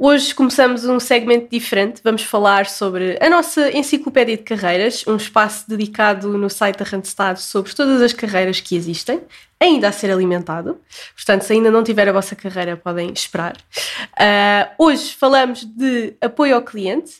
Hoje começamos um segmento diferente. Vamos falar sobre a nossa enciclopédia de carreiras, um espaço dedicado no site da Randstad sobre todas as carreiras que existem, ainda a ser alimentado. Portanto, se ainda não tiver a vossa carreira, podem esperar. Uh, hoje falamos de apoio ao cliente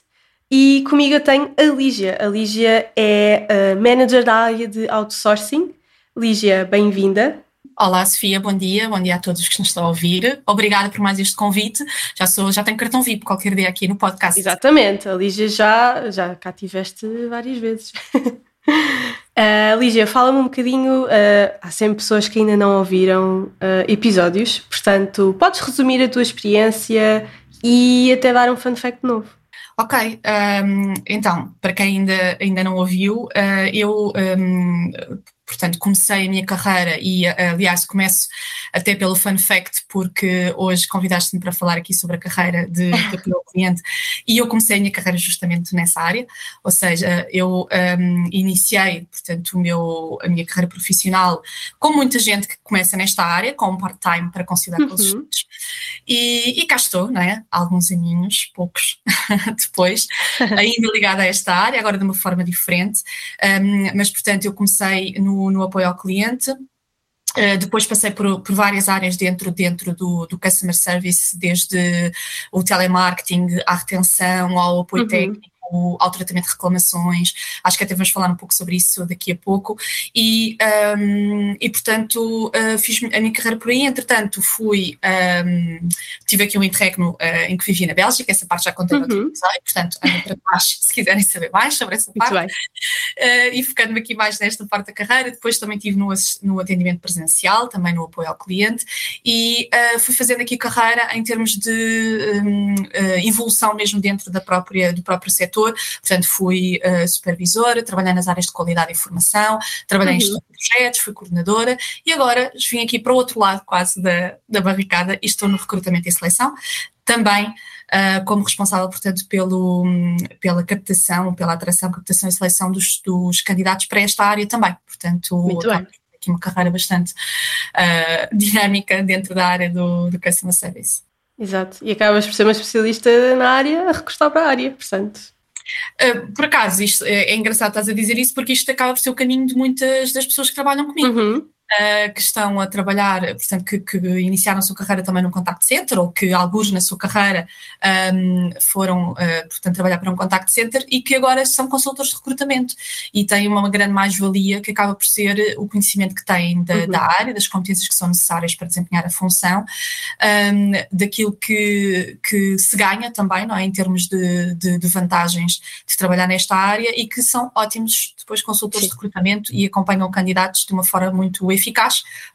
e comigo eu tenho a Lígia. A Lígia é uh, manager da área de outsourcing. Lígia, bem-vinda. Olá, Sofia, bom dia, bom dia a todos que nos estão a ouvir. Obrigada por mais este convite. Já sou, já tenho cartão VIP qualquer dia aqui no podcast. Exatamente, a Lígia já, já cá tiveste várias vezes. uh, Lígia, fala-me um bocadinho. Uh, há sempre pessoas que ainda não ouviram uh, episódios, portanto, podes resumir a tua experiência e até dar um fun fact novo. Ok, um, então, para quem ainda, ainda não ouviu, uh, eu um, portanto, comecei a minha carreira e, aliás, começo até pelo fun fact, porque hoje convidaste-me para falar aqui sobre a carreira de, de cliente e eu comecei a minha carreira justamente nessa área, ou seja, eu um, iniciei, portanto, o meu, a minha carreira profissional com muita gente que começa nesta área, com um part-time para conciliar uhum. os estudos, e, e cá estou, não é? Alguns aninhos, poucos depois, ainda ligada a esta área, agora de uma forma diferente, um, mas, portanto, eu comecei no no, apoio ao cliente. Uh, depois passei por, por, várias áreas dentro, dentro do, do, customer service, desde o telemarketing, à retenção, ao apoio uhum. técnico, ao tratamento de reclamações, acho que até vamos falar um pouco sobre isso daqui a pouco, e, um, e portanto uh, fiz a minha carreira por aí, entretanto fui, um, tive aqui um interregno uh, em que vivi na Bélgica, essa parte já contei no outro uhum. episódio, portanto andem para baixo se quiserem saber mais sobre essa parte, uh, e focando-me aqui mais nesta parte da carreira, depois também tive no, no atendimento presencial, também no apoio ao cliente, e fui fazendo aqui carreira em termos de um, evolução mesmo dentro da própria, do próprio setor, setor, portanto fui uh, supervisora, trabalhei nas áreas de qualidade e formação, trabalhei uhum. em projetos, fui coordenadora e agora vim aqui para o outro lado quase da, da barricada e estou no recrutamento e seleção, também Uh, como responsável, portanto, pelo, pela captação, pela atração, captação e seleção dos, dos candidatos para esta área também. Portanto, Muito bem. aqui uma carreira bastante uh, dinâmica dentro da área do, do Customer Service. Exato, e acabas por ser uma especialista na área a recostar para a área, portanto. Uh, por acaso, isto é, é, engraçado estás a dizer isso, porque isto acaba por ser o caminho de muitas das pessoas que trabalham comigo. Uhum uh, que estão a trabalhar, portanto, que, que, iniciaram a sua carreira também no contact center ou que alguns na sua carreira um, foram, uh, portanto, trabalhar para um contact center e que agora são consultores de recrutamento e têm uma, uma grande mais-valia que acaba por ser o conhecimento que têm da, uhum. da, área, das competências que são necessárias para desempenhar a função, um, daquilo que, que se ganha também, não é, em termos de, de, de vantagens de trabalhar nesta área e que são ótimos depois consultores Sim. de recrutamento e acompanham candidatos de uma forma muito eficaz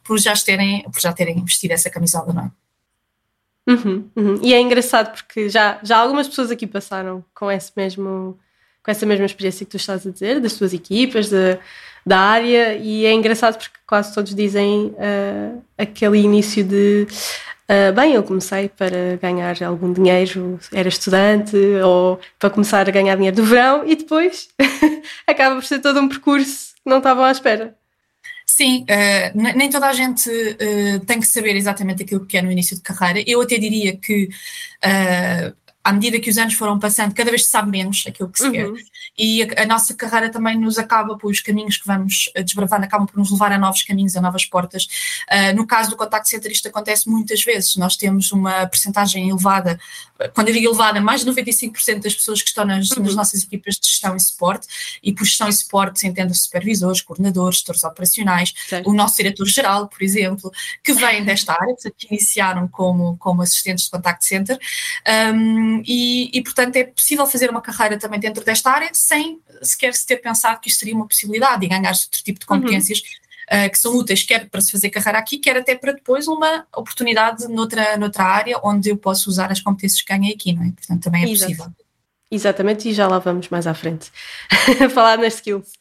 por já terem, por já terem investido essa camisola, não é? Uhum, uhum. E é engraçado porque já, já algumas pessoas aqui passaram com esse mesmo com essa mesma experiência que tu estás a dizer, das tuas equipas, de, da área, e é engraçado porque quase todos dizem uh, aquele início de uh, bem, eu comecei para ganhar algum dinheiro, era estudante, ou para começar a ganhar dinheiro do verão, e depois acaba por ser todo um percurso que não estavam à espera. Sim, uh, nem toda a gente uh, tem que saber exatamente aquilo que é no início de carreira. Eu até diria que uh, à medida que os anos foram passando, cada vez se sabe menos aquilo que se uhum. quer. E a, a, nossa carreira também nos acaba, por os caminhos que vamos eh, desbravando acabam por nos levar a novos caminhos, a novas portas. Uh, no caso do contact center, isto acontece muitas vezes. Nós temos uma percentagem elevada, quando eu digo elevada, mais de 95% das pessoas que estão nas, uhum. nas, nossas equipas de gestão e suporte, e por gestão e suporte se entende supervisores, coordenadores, gestores operacionais, certo. o nosso diretor-geral, por exemplo, que vêm desta área, portanto, que iniciaram como, como assistentes de contact center. Um, e, e, portanto, é possível fazer uma carreira também dentro desta área sem sequer se ter pensado que isto seria uma possibilidade e ganhar outro tipo de uhum. competências uhum. uh, que são úteis, quer para se fazer carreira aqui, quer até para depois uma oportunidade noutra, noutra área onde eu posso usar as competências que ganhei aqui, não é? Portanto, também é Exato. possível. Exatamente, e já lá vamos mais à frente a falar nas skills.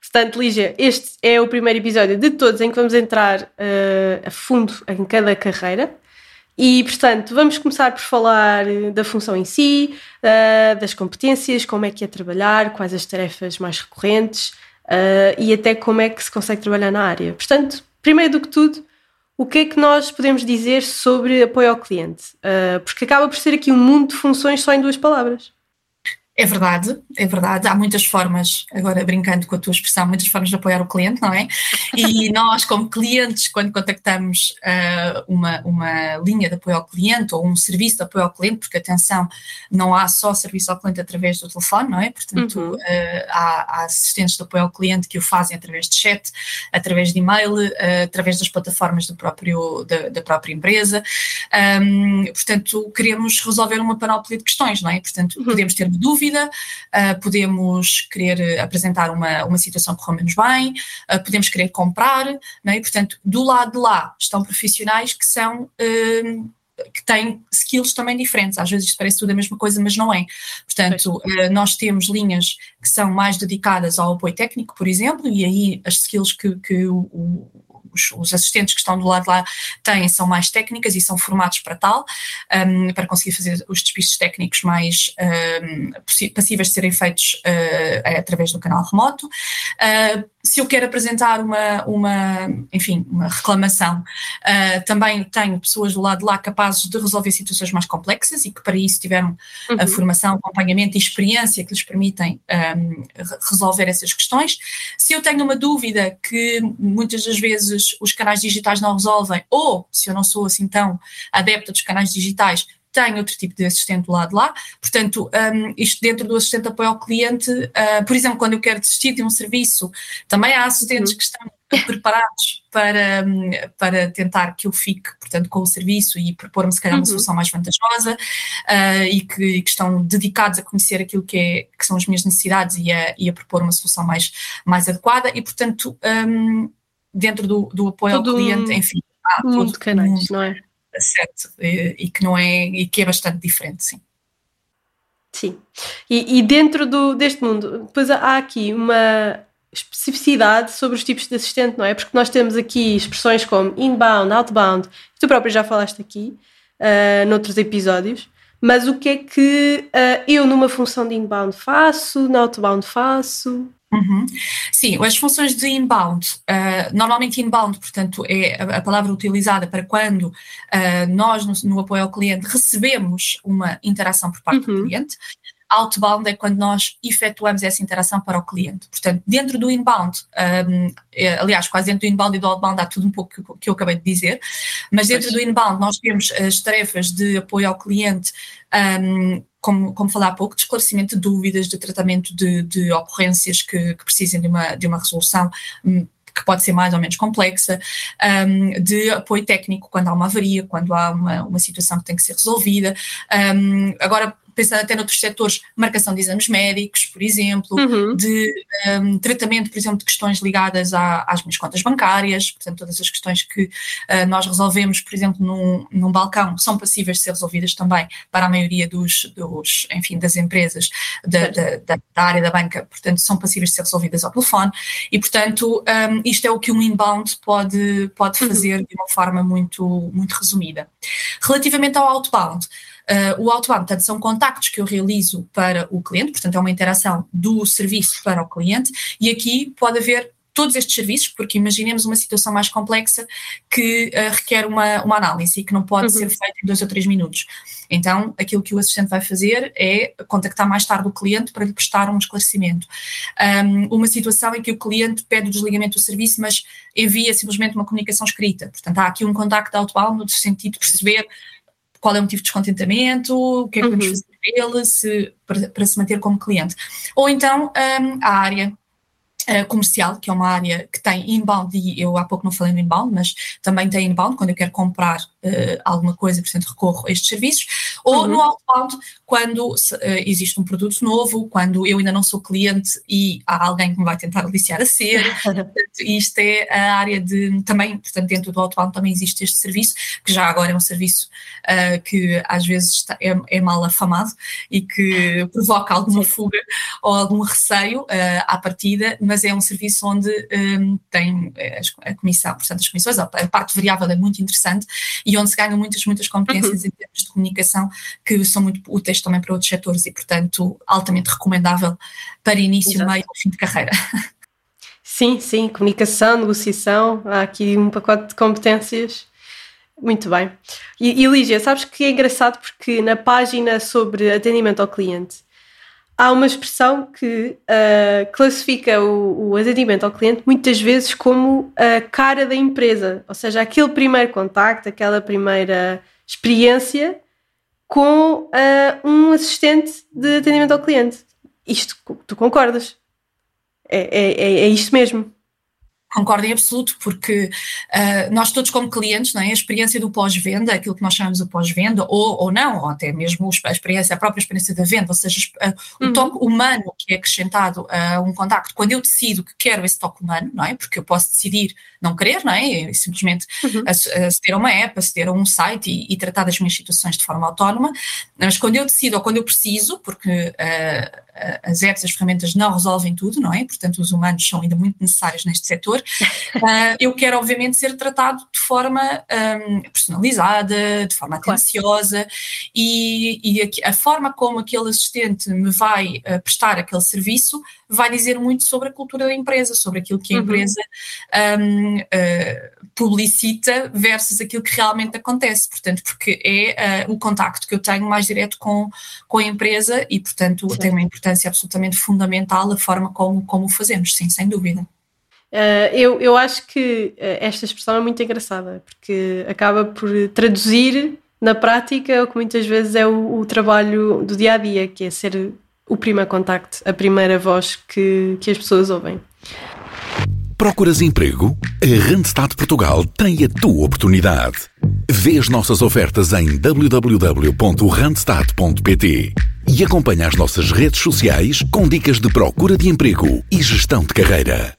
Portanto, Lígia, este é o primeiro episódio de todos em que vamos entrar uh, a fundo em cada carreira. E, portanto, vamos começar por falar da função em si, uh, das competências, como é que é trabalhar, quais as tarefas mais recorrentes uh, e até como é que se consegue trabalhar na área. Portanto, primeiro do que tudo, o que é que nós podemos dizer sobre apoio ao cliente? Porque acaba por ser aqui um mundo de funções só em duas palavras. É verdade, é verdade. Há muitas formas, agora brincando com a tua expressão, muitas formas de apoiar o cliente, não é? E nós, como clientes, quando contactamos uh, uma, uma linha de apoio ao cliente ou um serviço de apoio ao cliente, porque atenção, não há só serviço ao cliente através do telefone, não é? Portanto, uhum. uh, há, há, assistentes de apoio ao cliente que o fazem através de chat, através de e-mail, uh, através das plataformas do próprio, da, da própria empresa. Um, portanto, queremos resolver uma panóplia de questões, não é? Portanto, uhum. podemos ter dúvidas dúvida, uh, podemos querer apresentar uma, uma situação que correu menos bem, uh, podemos querer comprar, é? e portanto, do lado de lá estão profissionais que são. Uh, que têm skills também diferentes. Às vezes isto parece tudo a mesma coisa, mas não é. Portanto, nós temos linhas que são mais dedicadas ao apoio técnico, por exemplo, e aí as skills que, que o, os, os, assistentes que estão do lado lá têm são mais técnicas e são formados para tal, um, para conseguir fazer os despistes técnicos mais um, passíveis de serem feitos uh, através do canal remoto. Uh, se eu quero apresentar uma, uma enfim, uma reclamação, uh, também tenho pessoas do lado de lá capazes de resolver situações mais complexas e que para isso tiveram uhum. a formação, acompanhamento e experiência que lhes permitem um, resolver essas questões. Se eu tenho uma dúvida que muitas das vezes os canais digitais não resolvem, ou se eu não sou assim tão adepta dos canais digitais, tem outro tipo de assistente do lado de lá. Portanto, um, isto dentro do assistente de apoio ao cliente, uh, por exemplo, quando eu quero desistir de um serviço, também há assistentes uhum. que estão preparados para, hum, para tentar que eu fique, portanto, com o serviço e propor-me, se calhar, uma uhum. solução mais vantajosa uh, e que, que, estão dedicados a conhecer aquilo que, é, que são as minhas necessidades e a, e a propor uma solução mais, mais adequada e, portanto, um, dentro do, do apoio ao cliente, enfim, há todo de canais, um, não é? Certo, e, e, que não é, e que é bastante diferente, sim. Sim, e, e dentro do, deste mundo, depois há aqui uma especificidade sobre os tipos de assistente, não é? Porque nós temos aqui expressões como inbound, outbound, tu próprio já falaste aqui, uh, noutros episódios, mas o que é que uh, eu numa função de inbound faço, na outbound faço? Uhum. Sim, as funções de inbound, uh, normalmente inbound, portanto, é a, a palavra utilizada para quando uh, nós, no, no, apoio ao cliente, recebemos uma interação por parte uhum. do cliente. Outbound é quando nós efetuamos essa interação para o cliente. Portanto, dentro do inbound, um, é, aliás, quase dentro do inbound e do outbound há tudo um pouco que, eu acabei de dizer, mas dentro do inbound nós temos as tarefas de apoio ao cliente um, como, como falei há pouco, de esclarecimento de dúvidas, de tratamento de, de ocorrências que, que, precisem de uma, de uma resolução hum, que pode ser mais ou menos complexa, um, de apoio técnico quando há uma avaria, quando há uma, uma situação que tem que ser resolvida. Um, agora, pensando até noutros setores, marcação de exames médicos, por exemplo, uhum. de um, tratamento, por exemplo, de questões ligadas à, às minhas contas bancárias, portanto, todas as questões que uh, nós resolvemos, por exemplo, num, num balcão, são passíveis de ser resolvidas também para a maioria dos, dos enfim, das empresas da, da, da, da, área da banca, portanto, são passíveis de ser resolvidas ao telefone e, portanto, um, isto é o que um inbound pode, pode uhum. fazer uhum. de uma forma muito, muito resumida. Relativamente ao outbound, Uh, o outbound, portanto, são contactos que eu realizo para o cliente, portanto, é uma interação do serviço para o cliente, e aqui pode haver todos estes serviços, porque imaginemos uma situação mais complexa que uh, requer uma, uma análise e que não pode uhum. ser feita em dois ou três minutos. Então, aquilo que o assistente vai fazer é contactar mais tarde o cliente para lhe prestar um esclarecimento. Um, uma situação em que o cliente pede o desligamento do serviço, mas envia simplesmente uma comunicação escrita. Portanto, há aqui um contacto outbound no sentido de perceber qual é o motivo de descontentamento, o que é que podemos uhum. fazer para ele, se, para, para, se manter como cliente. Ou então um, a área Uh, comercial, que é uma área que tem inbound, e eu há pouco não falei no inbound, mas também tem inbound, quando eu quero comprar uh, alguma coisa, portanto recorro a estes serviços, Ou uhum. no outbound, quando uh, existe um produto novo, quando eu ainda não sou cliente e há alguém que me vai tentar aliciar a ser. portanto, isto é a área de também, portanto, dentro do outbound também existe este serviço, que já agora é um serviço que às vezes é, é, mal afamado e que provoca alguma fuga ou algum receio à partida, mas é um serviço onde um, tem a comissão, portanto, as comissões, a parte variável é muito interessante e onde se ganham muitas, muitas competências uhum. em termos de comunicação que são muito úteis também para outros setores e, portanto, altamente recomendável para início, Exato. meio e fim de carreira. Sim, sim, comunicação, negociação, há aqui um pacote de competências. Muito bem. E, e Lígia, sabes que é engraçado porque na página sobre atendimento ao cliente há uma expressão que uh, classifica o, o, atendimento ao cliente muitas vezes como a cara da empresa, ou seja, aquele primeiro contacto, aquela primeira experiência com uh, um assistente de atendimento ao cliente. Isto, tu concordas? É, é, é, é isto mesmo. Concordo em absoluto, porque uh, nós todos como clientes, não é? a experiência do pós-venda, aquilo que nós chamamos de pós-venda, ou, ou não, ou até mesmo a experiência, a própria experiência da venda, ou seja, uh, o uhum. toque humano que é acrescentado a um contacto, quando eu decido que quero esse toque humano, não é? Porque eu posso decidir não querer, não é? E simplesmente uhum. aceder a uma app, aceder a um site e, e, tratar das minhas situações de forma autónoma, mas quando eu decido ou quando eu preciso, porque uh, as apps, as ferramentas não resolvem tudo, não é? Portanto, os humanos são ainda muito necessários neste setor. Uh, eu quero, obviamente, ser tratado de forma um, personalizada, de forma atenciosa claro. e, e a, a, forma como aquele assistente me vai uh, prestar aquele serviço vai dizer muito sobre a cultura da empresa, sobre aquilo que a uhum. empresa um, uh, publicita versus aquilo que realmente acontece. Portanto, porque é uh, o contacto que eu tenho mais direto com, com a empresa e, portanto, sim. tem uma importância absolutamente fundamental a forma como, como o fazemos, sim, sem dúvida. Uh, eu, eu acho que esta expressão é muito engraçada, porque acaba por traduzir na prática o que muitas vezes é o, o trabalho do dia a dia, que é ser o primeiro contacto, a primeira voz que, que as pessoas ouvem. Procuras emprego? A Randstad Portugal tem a tua oportunidade. Vê as nossas ofertas em www.randstad.pt e acompanha as nossas redes sociais com dicas de procura de emprego e gestão de carreira.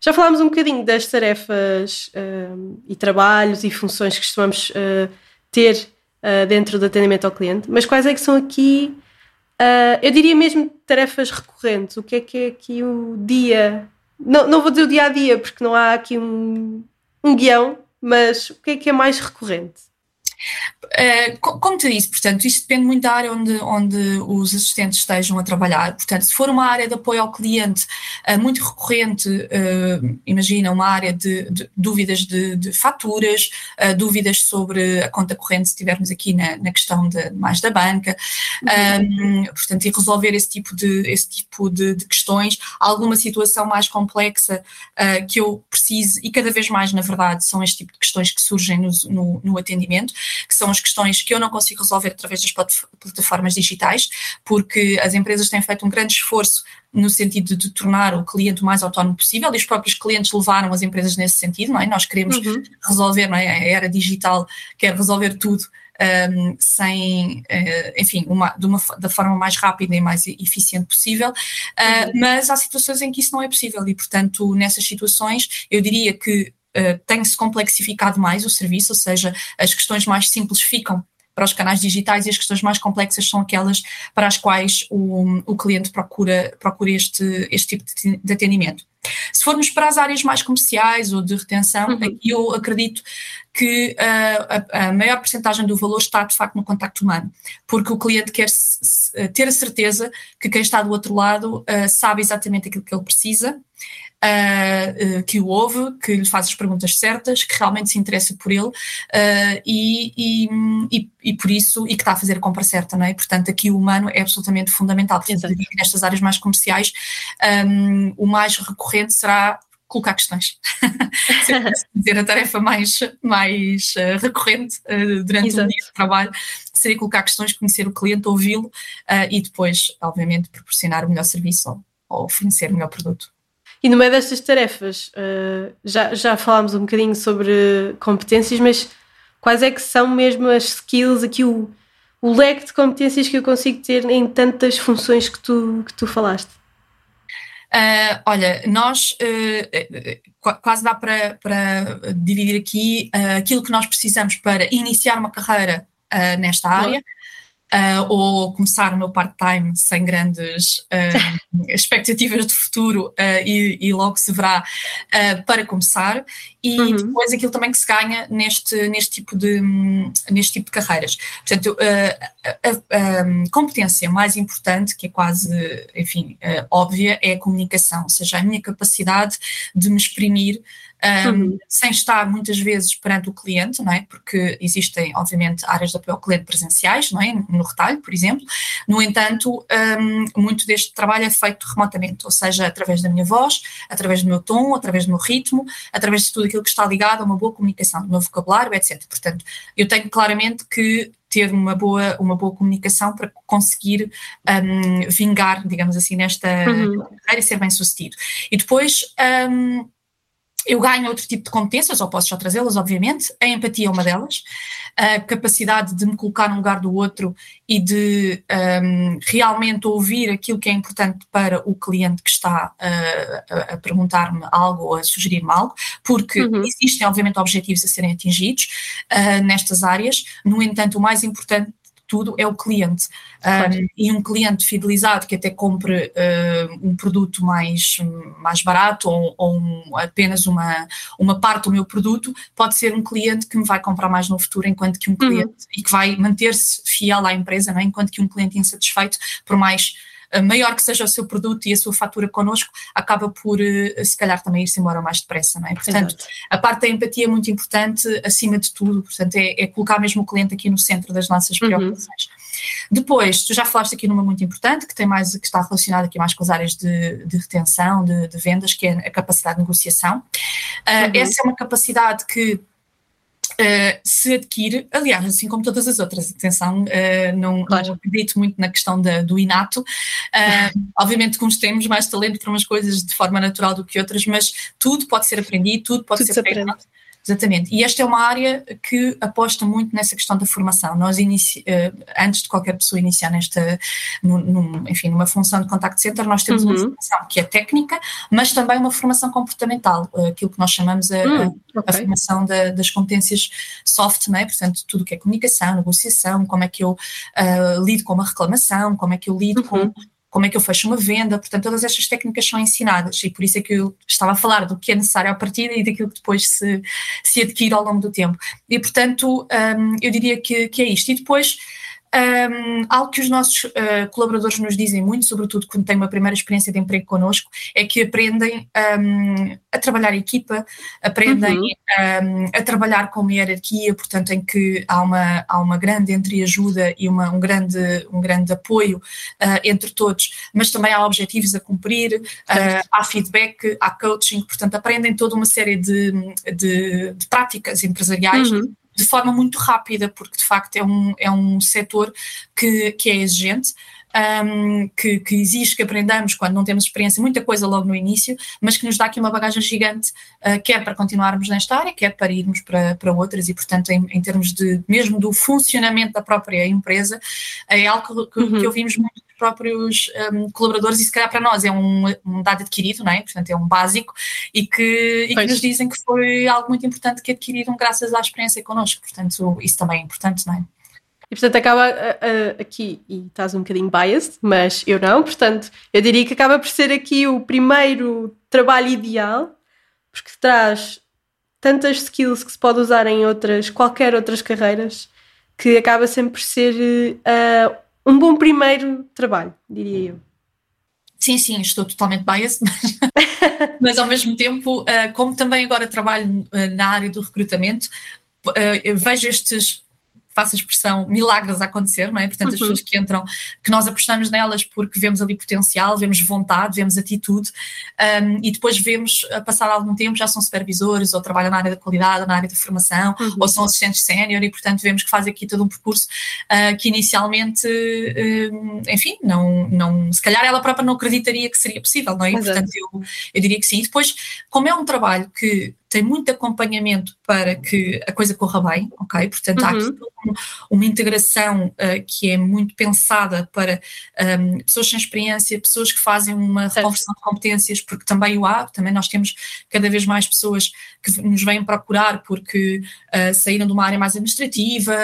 Já falámos um bocadinho das tarefas uh, e trabalhos e funções que costumamos uh, ter uh, dentro do atendimento ao cliente, mas quais é que são aqui eu diria mesmo tarefas recorrentes. O que é que é aqui o dia? Não, não vou dizer o dia a dia, porque não há aqui um, um guião, mas o que é que é mais recorrente? Uh, como te disse, portanto, isto depende muito da área onde, onde os assistentes estejam a trabalhar. Portanto, se for uma área de apoio ao cliente uh, muito recorrente, uh, imagina uma área de, de dúvidas de, de faturas, dúvidas sobre a conta corrente, se estivermos aqui na, na questão de, mais da banca, um, portanto, e resolver esse tipo de, esse tipo de, de questões, alguma situação mais complexa que eu precise, e cada vez mais, na verdade, são este tipo de questões que surgem no, no, no atendimento, que são as questões que eu não consigo resolver através das plataformas digitais, porque as empresas têm feito um grande esforço no sentido de tornar o cliente o mais autónomo possível, e os próprios clientes levaram as empresas nesse sentido, não é? Nós queremos uhum. resolver, não é? A era digital quer resolver tudo um, sem, uh, enfim, uma, de uma, da forma mais rápida e mais eficiente possível, uh, uhum. mas há situações em que isso não é possível e, portanto, nessas situações, eu diria que tem-se complexificado mais o serviço, ou seja, as questões mais simples ficam para os canais digitais e as questões mais complexas são aquelas para as quais o, o cliente procura, procura este, este tipo de, atendimento. Se formos para as áreas mais comerciais ou de retenção, uhum. aqui eu acredito que uh, a, a, maior porcentagem do valor está de facto no contacto humano, porque o cliente quer ter a certeza que quem está do outro lado uh, sabe exatamente aquilo que ele precisa uh, que o ouve, que lhe faz as perguntas certas, que realmente se interessa por ele uh, e, e, e, por isso, e que está a fazer a compra certa, não é? Portanto, aqui o humano é absolutamente fundamental. Portanto, nestas áreas mais comerciais, um, o mais recorrente será colocar questões. dizer a tarefa mais, mais uh, recorrente uh, durante Exato. um dia de trabalho seria colocar questões, conhecer o cliente, ouvi-lo uh, e depois, obviamente, proporcionar o melhor serviço ou, ou fornecer o melhor produto. E no meio destas tarefas, uh, já, já falámos um bocadinho sobre competências, mas quais é que são mesmo as skills, aqui o, o leque de competências que eu consigo ter em tantas funções que tu, que tu falaste? Uh, olha, nós uh, quase dá para, para dividir aqui uh, aquilo que nós precisamos para iniciar uma carreira nesta área uh, ou começar o meu part-time sem grandes uh, expectativas de futuro uh, e, e, logo se verá para começar e uhum. depois aquilo também que se ganha neste, neste, tipo, de, neste tipo de carreiras. Portanto, a, a, a competência mais importante, que é quase, enfim, óbvia, é a comunicação, ou seja, a minha capacidade de me exprimir um, uhum. sem estar muitas vezes perante o cliente, não é? Porque existem, obviamente, áreas de apoio ao cliente presenciais, não é? No retalho, por exemplo. No entanto, um, muito deste trabalho é feito remotamente, ou seja, através da minha voz, através do meu tom, através do meu ritmo, através de tudo aquilo que está ligado a uma boa comunicação, do meu vocabulário, etc. Portanto, eu tenho claramente que ter uma boa, uma boa comunicação para conseguir um, vingar, digamos assim, nesta uhum. carreira e ser bem sucedido. E depois. Um, eu ganho outro tipo de competências, ou posso já trazê-las, obviamente. A empatia é uma delas, a capacidade de me colocar no lugar do outro e de um, realmente ouvir aquilo que é importante para o cliente que está uh, a, a perguntar-me algo ou a sugerir-me algo, porque uhum. existem, obviamente, objetivos a serem atingidos uh, nestas áreas. No entanto, o mais importante tudo é o cliente. Um, e um cliente fidelizado que até compre uh, um produto mais, mais barato ou, ou um, apenas uma, uma parte do meu produto, pode ser um cliente que me vai comprar mais no futuro, enquanto que um uhum. cliente uhum. e que vai manter-se fiel à empresa, é? enquanto que um cliente insatisfeito, por mais maior que seja o seu produto e a sua fatura connosco, acaba por eh, se calhar também ir-se embora mais depressa, não é? Portanto, Exato. a parte da empatia é muito importante acima de tudo, portanto, é, é colocar mesmo o cliente aqui no centro das nossas uhum. preocupações. Uhum. Depois, tu já falaste aqui numa muito importante, que tem mais, que está relacionada aqui mais com as áreas de, de retenção, de, de, vendas, que é a capacidade de negociação. Uh, uhum. Essa é uma capacidade que Uh, se adquire, aliás, assim como todas as outras, atenção, uh, não, claro. não, acredito muito na questão da, do inato. Uh, obviamente que uns temos mais talento para umas coisas de forma natural do que outras, mas tudo pode ser aprendido, tudo pode tudo ser treinado. Exatamente. E esta é uma área que aposta muito nessa questão da formação. Nós, inici, uh, antes de qualquer pessoa iniciar nesta, no, enfim, numa função de contact center, nós temos uhum. uma formação que é técnica, mas também uma formação comportamental, uh, aquilo que nós chamamos a, uhum. a, a formação da, das competências soft, não é? portanto, tudo o que é comunicação, negociação, como é que eu uh, lido com uma reclamação, como é que eu lido uhum. com como é que eu fecho uma venda, portanto, todas estas técnicas são ensinadas e por isso é que eu estava a falar do que é necessário à partida e daquilo que depois se, se adquire ao longo do tempo. E, portanto, um, eu diria que, que é isto. E depois um, algo que os nossos uh, colaboradores nos dizem muito, sobretudo quando têm uma primeira experiência de emprego connosco, é que aprendem um, a trabalhar em equipa, aprendem uhum. um, a trabalhar com uma hierarquia, portanto, em que há uma, há uma grande entreajuda e uma, um, grande, um grande apoio uh, entre todos, mas também há objetivos a cumprir, uh, há feedback, há coaching, portanto, aprendem toda uma série de, de, de práticas empresariais. Uhum de forma muito rápida, porque de facto é um, é um setor que, que é exigente. Um, que, que, exige que aprendamos quando não temos experiência, muita coisa logo no início, mas que nos dá aqui uma bagagem gigante, uh, quer para continuarmos nesta área, quer para irmos para, para outras, e portanto, em, em termos de mesmo do funcionamento da própria empresa, é algo que, uhum. que ouvimos muito próprios um, colaboradores, e se calhar para nós é um, um, dado adquirido, não é? Portanto, é um básico, e que, e que nos dizem que foi algo muito importante que adquiriram graças à experiência connosco. Portanto, isso também é importante, não é? E portanto acaba uh, aqui, e estás um bocadinho biased, mas eu não, portanto eu diria que acaba por ser aqui o primeiro trabalho ideal, porque traz tantas skills que se pode usar em outras, qualquer outras carreiras, que acaba sempre por ser uh, um bom primeiro trabalho, diria eu. Sim, sim, estou totalmente biased, mas, mas ao mesmo tempo, uh, como também agora trabalho uh, na área do recrutamento, uh, vejo estes faço a expressão, milagres a acontecer, não é? Portanto, as uhum. pessoas que entram, que nós apostamos nelas porque vemos ali potencial, vemos vontade, vemos atitude, um, e depois vemos, a passar algum tempo, já são supervisores, ou trabalham na área da qualidade, ou na área da formação, uhum. ou são assistentes sénior, e portanto vemos que fazem aqui todo um percurso uh, que inicialmente, uh, enfim, não, não, se calhar ela própria não acreditaria que seria possível, não é? E, portanto, eu, eu diria que sim. E depois, como é um trabalho que tem muito acompanhamento para que a coisa corra bem, ok? Portanto, uhum. há aqui uma integração uh, que é muito pensada para um, pessoas sem experiência, pessoas que fazem uma certo. reconversão de competências, porque também o há, também nós temos cada vez mais pessoas que nos vêm procurar porque uh, saíram de uma área mais administrativa,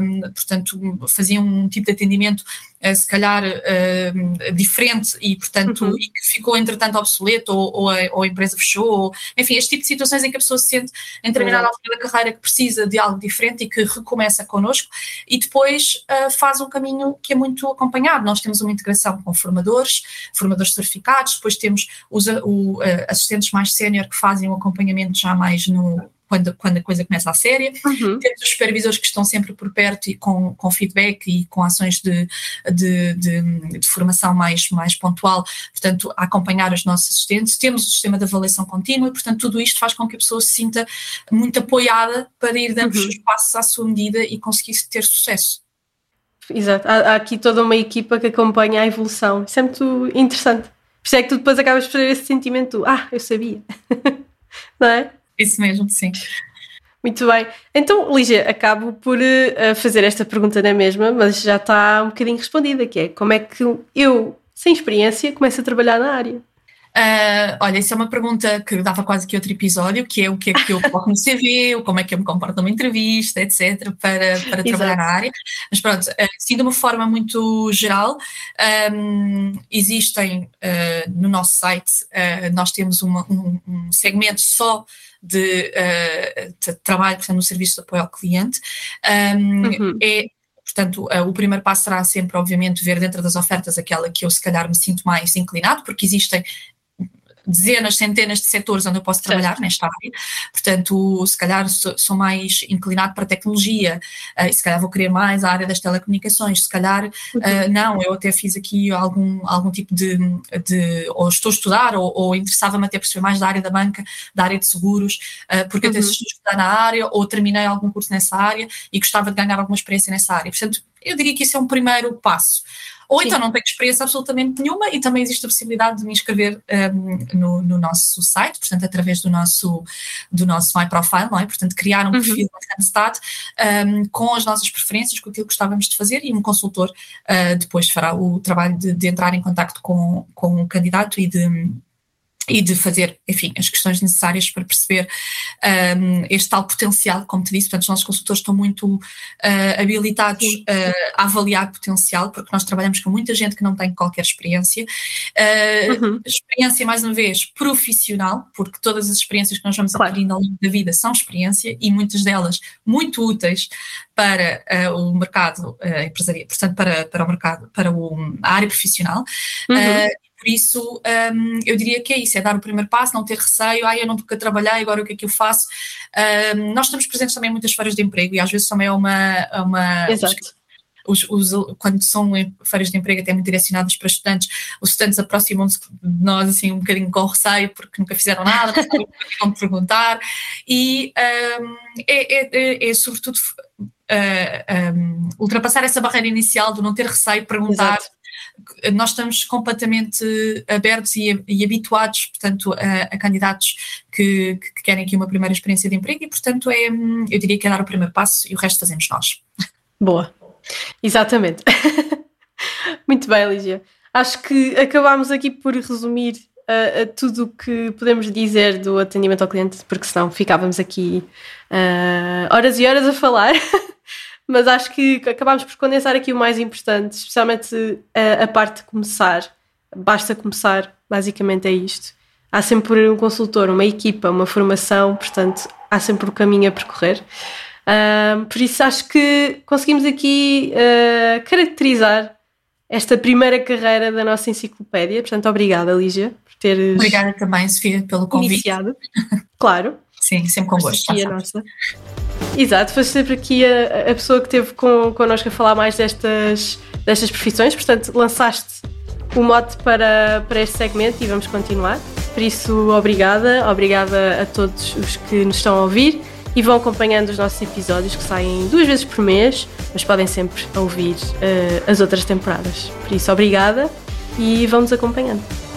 um, portanto, faziam um tipo de atendimento uh, se calhar uh, diferente e, portanto, uhum. e que ficou entretanto obsoleto ou, ou, a, ou, a, empresa fechou, ou, enfim, este tipo de situações em que a pessoa se sente em determinada altura da carreira que precisa de algo diferente e que recomeça connosco e depois uh, faz um caminho que é muito acompanhado. Nós temos uma integração com formadores, formadores certificados, depois temos os o, assistentes mais sénior que fazem o acompanhamento já mais no quando, quando a coisa começa a séria. Uhum. Temos os supervisores que estão sempre por perto e com, com feedback e com ações de, de, de, de, formação mais, mais pontual, portanto, a acompanhar os nossos assistentes. Temos o sistema de avaliação contínua e, portanto, tudo isto faz com que a pessoa se sinta muito apoiada para ir dando uhum. os passos à sua medida e conseguir ter sucesso. Exato, há, há, aqui toda uma equipa que acompanha a evolução. Isso é muito interessante. Por isso é que tu depois acabas por ter esse sentimento, ah, eu sabia. Não é? Isso mesmo, sim. Muito bem. Então, Lígia, acabo por uh, fazer esta pergunta na mesma, mas já está um bocadinho respondida, que é como é que eu, sem experiência, começo a trabalhar na área? Uh, olha, isso é uma pergunta que dava quase que outro episódio, que é o que é que eu coloco no CV, como é que eu me comporto numa entrevista, etc., para, para trabalhar na área. Mas pronto, assim de uma forma muito geral, um, existem uh, no nosso site, nós temos uma, um, um segmento só de, uh, de trabalho portanto, no serviço de apoio ao cliente. Um, uhum. É Portanto, uh, o primeiro passo será sempre, obviamente, ver dentro das ofertas aquela que eu, se calhar, me sinto mais inclinado, porque existem dezenas, centenas de setores onde eu posso trabalhar certo. nesta área. Portanto, se calhar sou, sou mais inclinado para tecnologia, uh, se calhar vou querer mais a área das telecomunicações, se calhar uh, não, eu até fiz aqui algum, algum tipo de, de ou estou a estudar, ou, ou interessava-me até perceber mais da área da banca, da área de seguros, uh, porque uhum. até a estudar na área, ou terminei algum curso nessa área e gostava de ganhar alguma experiência nessa área. Portanto, eu diria que isso é um primeiro passo. Ou Sim. então não tenho experiência absolutamente nenhuma e também existe a possibilidade de me inscrever um, no, no, nosso site, portanto, através do nosso, do nosso My Profile, não é? Portanto, criar um uhum. perfil da Randstad um, com as nossas preferências, com aquilo que gostávamos de fazer e um consultor uh, depois fará o trabalho de, de entrar em contato com, com o candidato e de e de fazer, enfim, as questões necessárias para perceber um, este tal potencial, como te disse, portanto, os nossos consultores estão muito uh, habilitados uh, a avaliar potencial, porque nós trabalhamos com muita gente que não tem qualquer experiência. Uh, uhum. Experiência, mais uma vez, profissional, porque todas as experiências que nós vamos claro. adquirindo ao longo da vida são experiência e muitas delas muito úteis para o mercado empresarial, portanto, para, para o mercado, para o, a área profissional. Uhum por isso, um, eu diria que é isso, é dar o primeiro passo, não ter receio, ah, eu não nunca trabalhei, agora o que é que eu faço? Um, nós estamos presentes também em muitas feiras de emprego e às vezes também é uma... É uma Exato. Os, os, quando são feiras de emprego até muito direcionadas para estudantes, os estudantes aproximam-se de nós assim um bocadinho com receio porque nunca fizeram nada, vão perguntar e um, é, é, é, é, sobretudo uh, um, ultrapassar essa barreira inicial do não ter receio, perguntar Exato nós estamos completamente abertos e, e habituados, portanto, a, a candidatos que, que, querem aqui uma primeira experiência de emprego e, portanto, é, eu diria que é dar o primeiro passo e o resto fazemos nós. Boa, exatamente. Muito bem, Lígia. Acho que acabámos aqui por resumir uh, tudo o que podemos dizer do atendimento ao cliente, porque senão ficávamos aqui uh, horas e horas a falar. mas acho que acabámos por condensar aqui o mais importante, especialmente a, a, parte de começar. Basta começar, basicamente é isto. Há sempre um consultor, uma equipa, uma formação, portanto, há sempre o um caminho a percorrer. Uh, por isso acho que conseguimos aqui uh, caracterizar esta primeira carreira da nossa enciclopédia. Portanto, obrigada, Lígia, por teres. Obrigada também, Sofia, pelo convite. Iniciado. Claro. Sim, sempre com gosto. A nossa. Exato, foi sempre aqui a, a pessoa que esteve com, connosco a falar mais destas, destas profissões, portanto, lançaste o mote para, para este segmento e vamos continuar. Por isso, obrigada, obrigada a todos os que nos estão a ouvir e vão acompanhando os nossos episódios que saem duas vezes por mês, mas podem sempre ouvir uh, as outras temporadas. Por isso, obrigada e vão-nos acompanhando.